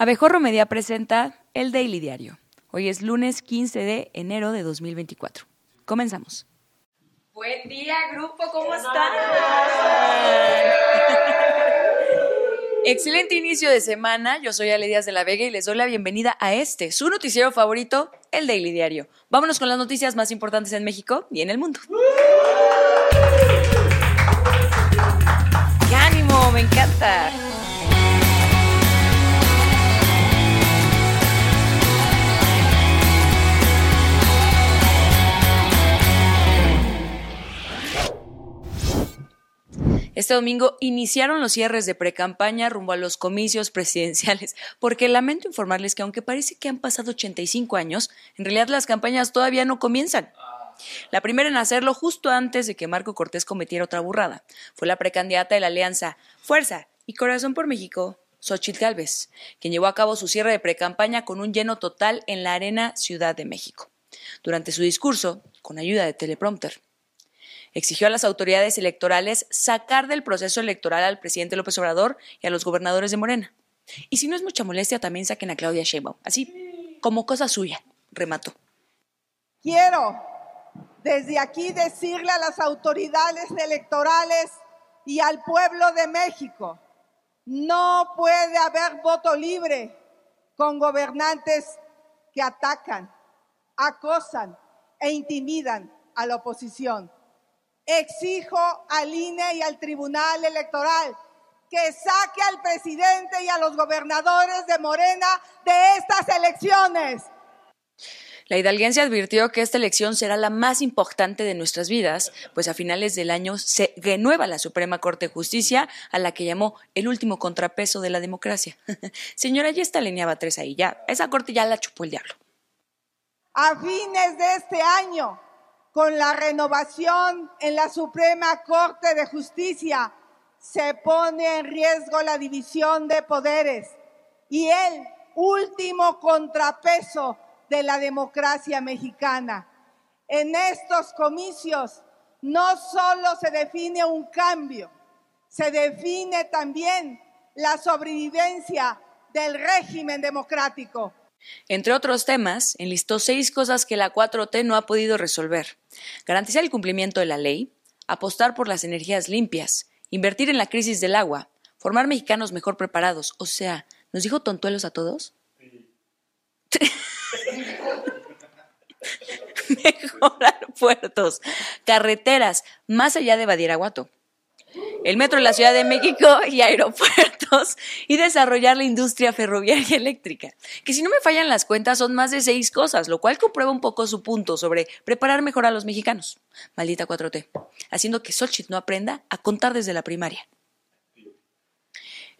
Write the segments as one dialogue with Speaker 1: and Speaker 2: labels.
Speaker 1: Abejorro Media presenta el Daily Diario. Hoy es lunes 15 de enero de 2024. Comenzamos. Buen día, grupo, ¿cómo están? Excelente inicio de semana. Yo soy Ale Díaz de la Vega y les doy la bienvenida a este, su noticiero favorito, el Daily Diario. Vámonos con las noticias más importantes en México y en el mundo. ¡Qué ánimo! Me encanta. Este domingo iniciaron los cierres de precampaña rumbo a los comicios presidenciales, porque lamento informarles que aunque parece que han pasado 85 años, en realidad las campañas todavía no comienzan. La primera en hacerlo justo antes de que Marco Cortés cometiera otra burrada fue la precandidata de la alianza Fuerza y Corazón por México, Xochitl Gálvez, quien llevó a cabo su cierre de precampaña con un lleno total en la Arena Ciudad de México. Durante su discurso, con ayuda de teleprompter, exigió a las autoridades electorales sacar del proceso electoral al presidente López Obrador y a los gobernadores de Morena. Y si no es mucha molestia, también saquen a Claudia Sheinbaum, así como cosa suya, remató.
Speaker 2: Quiero desde aquí decirle a las autoridades electorales y al pueblo de México, no puede haber voto libre con gobernantes que atacan, acosan e intimidan a la oposición exijo al INE y al Tribunal Electoral que saque al presidente y a los gobernadores de Morena de estas elecciones.
Speaker 1: La hidalguense advirtió que esta elección será la más importante de nuestras vidas, pues a finales del año se renueva la Suprema Corte de Justicia, a la que llamó el último contrapeso de la democracia. Señora, ya está alineaba tres ahí, ya. Esa corte ya la chupó el diablo.
Speaker 2: A fines de este año, con la renovación en la Suprema Corte de Justicia se pone en riesgo la división de poderes y el último contrapeso de la democracia mexicana. En estos comicios no solo se define un cambio, se define también la sobrevivencia del régimen democrático.
Speaker 1: Entre otros temas, enlistó seis cosas que la 4T no ha podido resolver. Garantizar el cumplimiento de la ley, apostar por las energías limpias, invertir en la crisis del agua, formar mexicanos mejor preparados. O sea, ¿nos dijo tontuelos a todos? Mejorar puertos, carreteras, más allá de Badiraguato el metro de la Ciudad de México y aeropuertos y desarrollar la industria ferroviaria eléctrica. Que si no me fallan las cuentas son más de seis cosas, lo cual comprueba un poco su punto sobre preparar mejor a los mexicanos. Maldita 4T. Haciendo que Xochitl no aprenda a contar desde la primaria.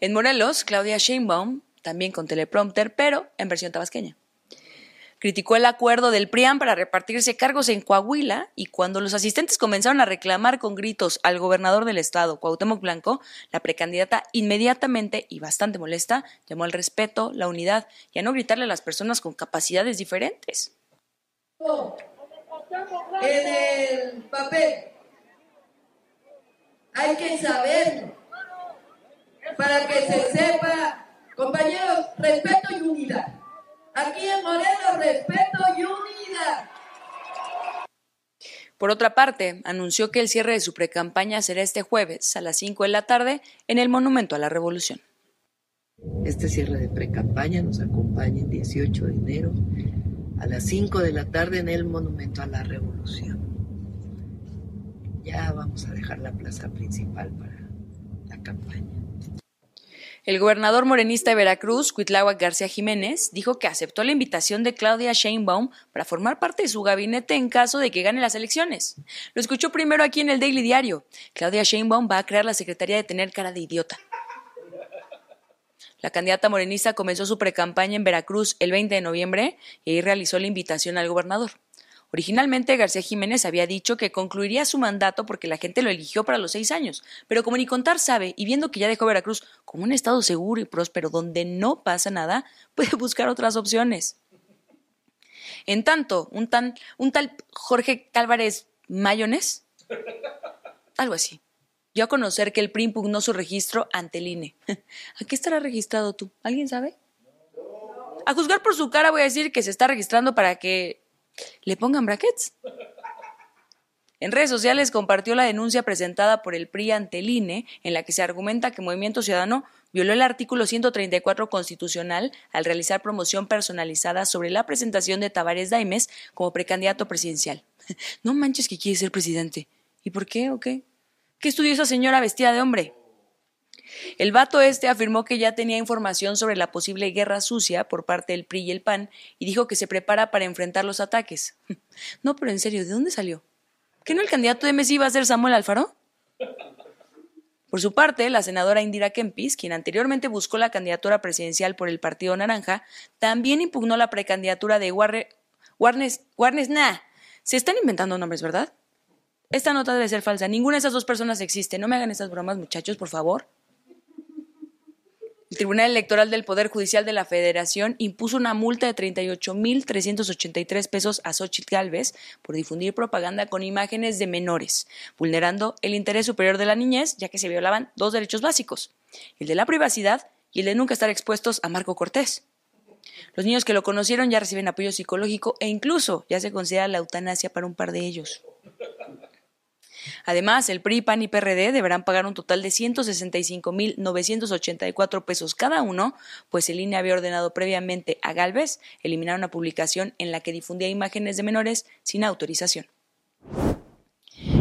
Speaker 1: En Morelos, Claudia Sheinbaum, también con teleprompter, pero en versión tabasqueña criticó el acuerdo del PRIAN para repartirse cargos en Coahuila y cuando los asistentes comenzaron a reclamar con gritos al gobernador del estado, Cuauhtémoc Blanco, la precandidata inmediatamente y bastante molesta llamó al respeto, la unidad y a no gritarle a las personas con capacidades diferentes.
Speaker 3: En el papel hay que saber para que se sepa, compañeros, respeto y unidad. Aquí en Morelos, respeto y unidad.
Speaker 1: Por otra parte, anunció que el cierre de su precampaña será este jueves a las 5 de la tarde en el Monumento a la Revolución.
Speaker 4: Este cierre de precampaña nos acompaña el 18 de enero a las 5 de la tarde en el Monumento a la Revolución. Ya vamos a dejar la plaza principal para la campaña.
Speaker 1: El gobernador morenista de Veracruz, Cuitláhuac García Jiménez, dijo que aceptó la invitación de Claudia Sheinbaum para formar parte de su gabinete en caso de que gane las elecciones. Lo escuchó primero aquí en el Daily Diario. Claudia Sheinbaum va a crear la Secretaría de Tener Cara de Idiota. La candidata morenista comenzó su precampaña en Veracruz el 20 de noviembre y ahí realizó la invitación al gobernador. Originalmente García Jiménez había dicho que concluiría su mandato porque la gente lo eligió para los seis años, pero como ni contar sabe y viendo que ya dejó Veracruz como un estado seguro y próspero donde no pasa nada, puede buscar otras opciones. En tanto, un, tal Jorge Cálvarez Mayones, algo así, dio a conocer que el PRI impugnó su registro ante el INE. ¿A qué estará registrado tú? ¿Alguien sabe? a juzgar por su cara voy a decir que se está registrando para que le pongan brackets. En redes sociales compartió la denuncia presentada por el PRI ante el INE, en la que se argumenta que Movimiento Ciudadano violó el artículo 134 constitucional al realizar promoción personalizada sobre la presentación de Tavares Daimes como precandidato presidencial. No manches que quiere ser presidente. ¿Y por qué o qué? ¿Qué estudió esa señora vestida de hombre? El vato este afirmó que ya tenía información sobre la posible guerra sucia por parte del PRI y el PAN y dijo que se prepara para enfrentar los ataques. No, pero en serio, ¿de dónde salió? ¿Que no el candidato de Messi iba a ser Samuel Alfaro? Por su parte, la senadora Indira Kempis, quien anteriormente buscó la candidatura presidencial por el Partido Naranja, también impugnó la precandidatura de Warre, Warnes, nah. Se están inventando nombres, ¿verdad? Esta nota debe ser falsa. Ninguna de esas dos personas existe. No me hagan estas bromas, muchachos, por favor. Tribunal Electoral del Poder Judicial de la Federación impuso una multa de 38.383 pesos a Xochitl Galvez por difundir propaganda con imágenes de menores, vulnerando el interés superior de la niñez, ya que se violaban dos derechos básicos, el de la privacidad y el de nunca estar expuestos a Marco Cortés. Los niños que lo conocieron ya reciben apoyo psicológico e incluso ya se considera la eutanasia para un par de ellos. Además, el PRI, PAN y PRD deberán pagar un total de 165.984 pesos cada uno, pues el INE había ordenado previamente a Galvez eliminar una publicación en la que difundía imágenes de menores sin autorización.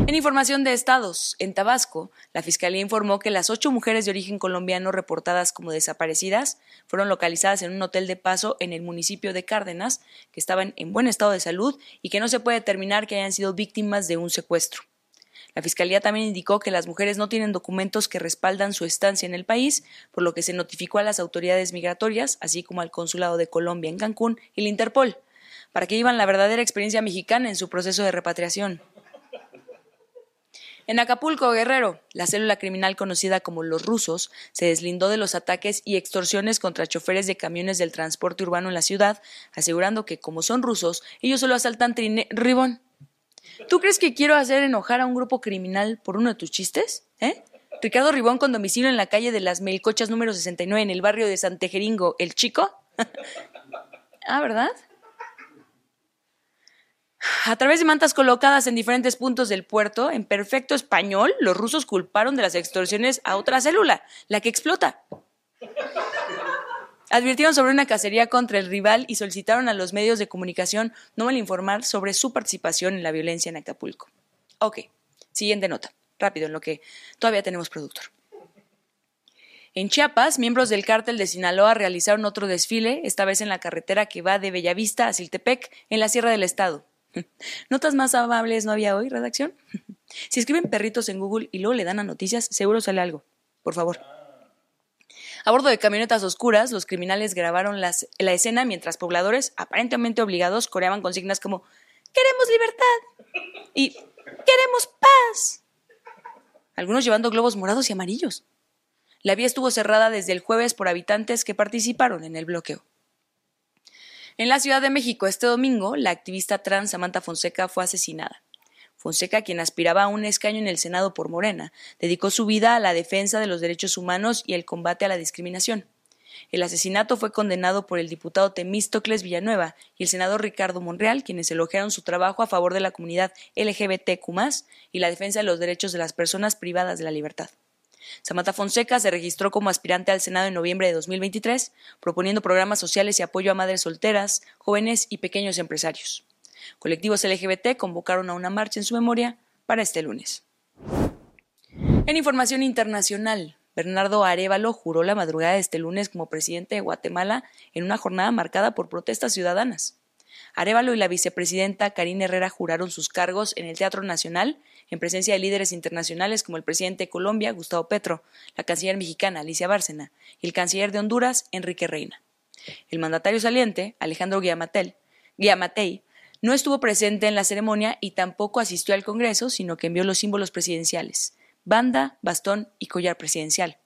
Speaker 1: En información de estados, en Tabasco, la Fiscalía informó que las ocho mujeres de origen colombiano reportadas como desaparecidas fueron localizadas en un hotel de paso en el municipio de Cárdenas, que estaban en buen estado de salud y que no se puede determinar que hayan sido víctimas de un secuestro. La Fiscalía también indicó que las mujeres no tienen documentos que respaldan su estancia en el país, por lo que se notificó a las autoridades migratorias, así como al Consulado de Colombia en Cancún y el Interpol, para que vivan la verdadera experiencia mexicana en su proceso de repatriación. En Acapulco, Guerrero, la célula criminal conocida como los rusos se deslindó de los ataques y extorsiones contra choferes de camiones del transporte urbano en la ciudad, asegurando que, como son rusos, ellos solo asaltan ribón. ¿Tú crees que quiero hacer enojar a un grupo criminal por uno de tus chistes? ¿Eh? Ricardo Ribón con domicilio en la calle de las Melcochas número 69 en el barrio de Santejeringo, ¿el chico? ah, ¿verdad? A través de mantas colocadas en diferentes puntos del puerto, en perfecto español, los rusos culparon de las extorsiones a otra célula, la que explota. Advirtieron sobre una cacería contra el rival y solicitaron a los medios de comunicación no mal informar sobre su participación en la violencia en Acapulco. Ok, siguiente nota. Rápido, en lo que todavía tenemos productor. En Chiapas, miembros del cártel de Sinaloa realizaron otro desfile, esta vez en la carretera que va de Bellavista a Siltepec, en la Sierra del Estado. ¿Notas más amables no había hoy, redacción? Si escriben perritos en Google y luego le dan a noticias, seguro sale algo. Por favor. A bordo de camionetas oscuras, los criminales grabaron la escena mientras pobladores, aparentemente obligados, coreaban consignas como ¡Queremos libertad! y ¡Queremos paz! Algunos llevando globos morados y amarillos. La vía estuvo cerrada desde el jueves por habitantes que participaron en el bloqueo. En la Ciudad de México este domingo, la activista trans Samantha Fonseca fue asesinada. Fonseca, quien aspiraba a un escaño en el Senado por Morena, dedicó su vida a la defensa de los derechos humanos y el combate a la discriminación. El asesinato fue condenado por el diputado Temístocles Villanueva y el senador Ricardo Monreal, quienes elogiaron su trabajo a favor de la comunidad LGBTQ y la defensa de los derechos de las personas privadas de la libertad. Samantha Fonseca se registró como aspirante al Senado en noviembre de 2023, proponiendo programas sociales y apoyo a madres solteras, jóvenes y pequeños empresarios. Colectivos LGBT convocaron a una marcha en su memoria para este lunes. En información internacional, Bernardo Arevalo juró la madrugada de este lunes como presidente de Guatemala en una jornada marcada por protestas ciudadanas. Arevalo y la vicepresidenta Karina Herrera juraron sus cargos en el Teatro Nacional en presencia de líderes internacionales como el presidente de Colombia, Gustavo Petro, la canciller mexicana, Alicia Bárcena, y el canciller de Honduras, Enrique Reina. El mandatario saliente, Alejandro Guiamatei, no estuvo presente en la ceremonia y tampoco asistió al Congreso, sino que envió los símbolos presidenciales, banda, bastón y collar presidencial.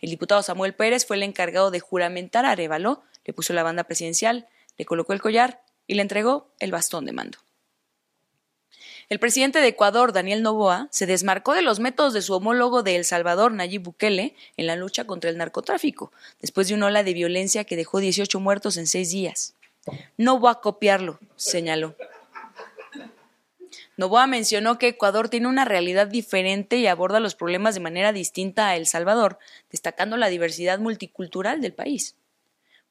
Speaker 1: El diputado Samuel Pérez fue el encargado de juramentar a Arevalo, le puso la banda presidencial, le colocó el collar y le entregó el bastón de mando. El presidente de Ecuador, Daniel Noboa, se desmarcó de los métodos de su homólogo de El Salvador, Nayib Bukele, en la lucha contra el narcotráfico, después de una ola de violencia que dejó 18 muertos en seis días. No voy a copiarlo, señaló. Novoa mencionó que Ecuador tiene una realidad diferente y aborda los problemas de manera distinta a El Salvador, destacando la diversidad multicultural del país.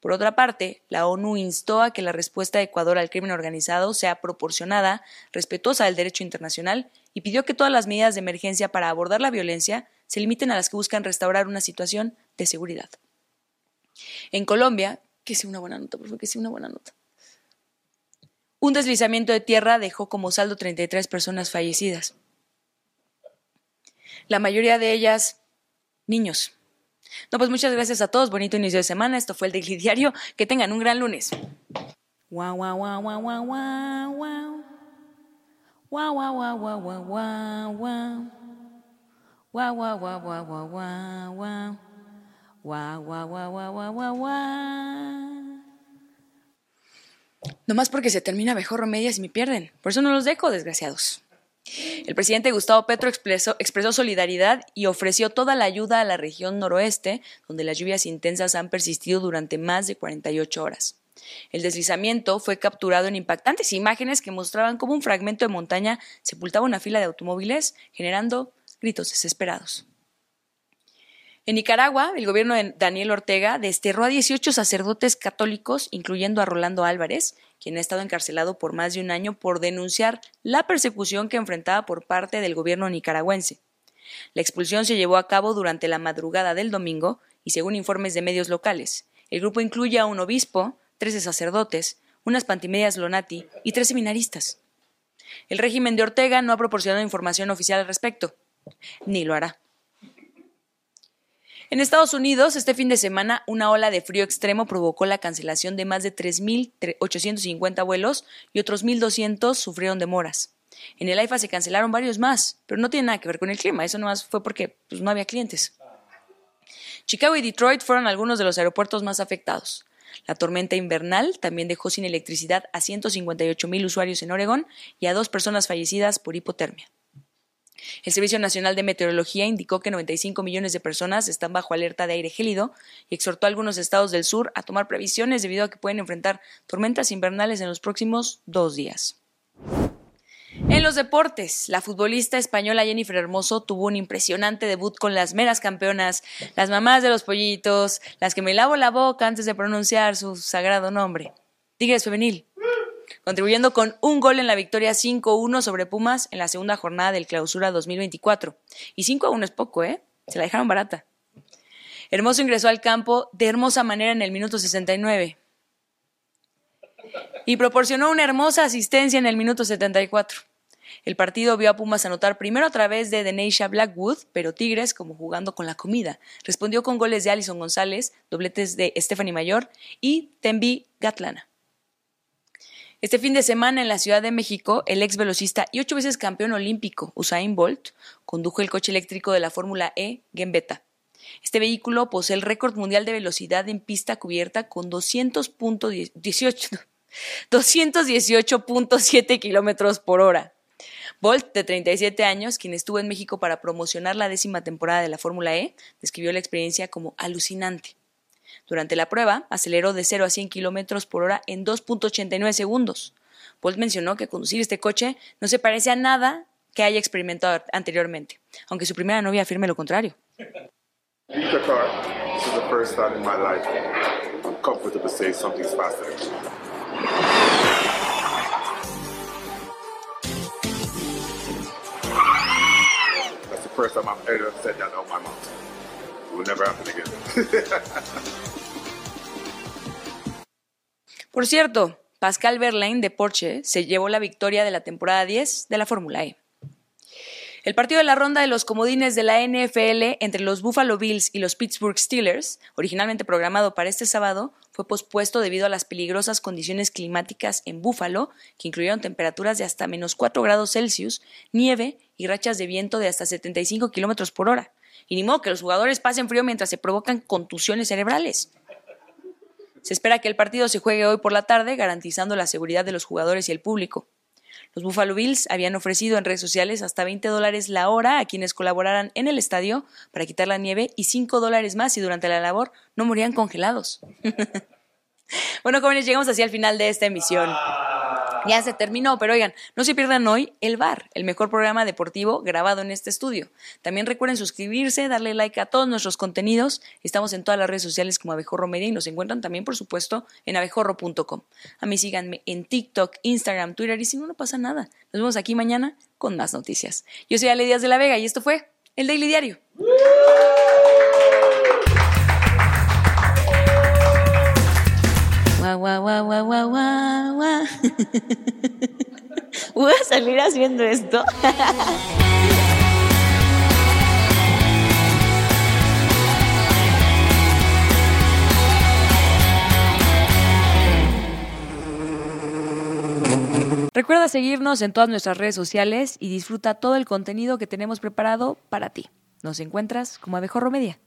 Speaker 1: Por otra parte, la ONU instó a que la respuesta de Ecuador al crimen organizado sea proporcionada, respetuosa del derecho internacional y pidió que todas las medidas de emergencia para abordar la violencia se limiten a las que buscan restaurar una situación de seguridad. En Colombia, que sea una buena nota, por favor, que sea una buena nota. Un deslizamiento de tierra dejó como saldo 33 personas fallecidas. La mayoría de ellas niños. No, pues muchas gracias a todos. Bonito inicio de semana. Esto fue el Daily Diario. Que tengan un gran lunes. Wow, wow, wow, wow, wow, wow, wow. Wow, wow, wow, wow, wow, wow, wow. Wow, wow, wow, wow, wow, wow, wow. Wow, wow, wow, wow, wow, wow, wow. No más porque se termina mejor remedias y me pierden. Por eso no los dejo, desgraciados. El presidente Gustavo Petro expresó, expresó, solidaridad y ofreció toda la ayuda a la región noroeste, donde las lluvias intensas han persistido durante más de 48 horas. El deslizamiento fue capturado en impactantes imágenes que mostraban cómo un fragmento de montaña sepultaba una fila de automóviles, generando gritos desesperados. En Nicaragua, el gobierno de Daniel Ortega desterró a 18 sacerdotes católicos, incluyendo a Rolando Álvarez, quien ha estado encarcelado por más de un año por denunciar la persecución que enfrentaba por parte del gobierno nicaragüense. La expulsión se llevó a cabo durante la madrugada del domingo y según informes de medios locales, el grupo incluye a un obispo, 13 sacerdotes, unas pantimedias Lonati y tres seminaristas. El régimen de Ortega no ha proporcionado información oficial al respecto, ni lo hará. En Estados Unidos, este fin de semana, una ola de frío extremo provocó la cancelación de más de 3.850 vuelos y otros 1.200 sufrieron demoras. En el AIFA se cancelaron varios más, pero no tiene nada que ver con el clima, eso nomás fue porque pues, no había clientes. Chicago y Detroit fueron algunos de los aeropuertos más afectados. La tormenta invernal también dejó sin electricidad a 158 mil usuarios en Oregón y a dos personas fallecidas por hipotermia. El Servicio Nacional de Meteorología indicó que 95 millones de personas están bajo alerta de aire gélido y exhortó a algunos estados del sur a tomar previsiones debido a que pueden enfrentar tormentas invernales en los próximos dos días. En los deportes, la futbolista española Jennifer Hermoso tuvo un impresionante debut con las meras campeonas, las mamás de los pollitos, las que me lavo la boca antes de pronunciar su sagrado nombre. Tigres Femenil contribuyendo con un gol en la victoria 5-1 sobre Pumas en la segunda jornada del Clausura 2024. Y 5-1 es poco, ¿eh? Se la dejaron barata. Hermoso ingresó al campo de hermosa manera en el minuto 69 y proporcionó una hermosa asistencia en el minuto 74. El partido vio a Pumas anotar primero a través de Deneisha Blackwood, pero Tigres, como jugando con la comida, respondió con goles de Alison González, dobletes de Stephanie Mayor y Tembi Gatlana. Este fin de semana en la Ciudad de México, el ex velocista y ocho veces campeón olímpico Usain Bolt condujo el coche eléctrico de la Fórmula E Gembetta. Este vehículo posee el récord mundial de velocidad en pista cubierta con 218.7 kilómetros por hora. Bolt, de 37 años, quien estuvo en México para promocionar la décima temporada de la Fórmula E, describió la experiencia como alucinante. Durante la prueba, aceleró de 0 a 100 kilómetros por hora en 2.89 segundos. Bolt mencionó que conducir este coche no se parece a nada que haya experimentado anteriormente, aunque su primera novia afirme lo contrario. Por cierto, Pascal Verlaine de Porsche se llevó la victoria de la temporada 10 de la Fórmula E. El partido de la ronda de los comodines de la NFL entre los Buffalo Bills y los Pittsburgh Steelers, originalmente programado para este sábado, fue pospuesto debido a las peligrosas condiciones climáticas en Buffalo, que incluyeron temperaturas de hasta menos 4 grados Celsius, nieve y rachas de viento de hasta 75 kilómetros por hora. Y ni modo que los jugadores pasen frío mientras se provocan contusiones cerebrales. Se espera que el partido se juegue hoy por la tarde, garantizando la seguridad de los jugadores y el público. Los Buffalo Bills habían ofrecido en redes sociales hasta 20 dólares la hora a quienes colaboraran en el estadio para quitar la nieve y 5 dólares más si durante la labor no morían congelados. bueno, jóvenes, llegamos así al final de esta emisión. Ya se terminó, pero oigan, no se pierdan hoy El Bar, el mejor programa deportivo grabado en este estudio. También recuerden suscribirse, darle like a todos nuestros contenidos. Estamos en todas las redes sociales como Abejorro Media y nos encuentran también, por supuesto, en abejorro.com. A mí síganme en TikTok, Instagram, Twitter y si no, no pasa nada. Nos vemos aquí mañana con más noticias. Yo soy Ale Díaz de la Vega y esto fue El Daily Diario. Guau, guau, guau, guau, guau, guau. Voy a salir haciendo esto. Recuerda seguirnos en todas nuestras redes sociales y disfruta todo el contenido que tenemos preparado para ti. Nos encuentras como Abejorro Media.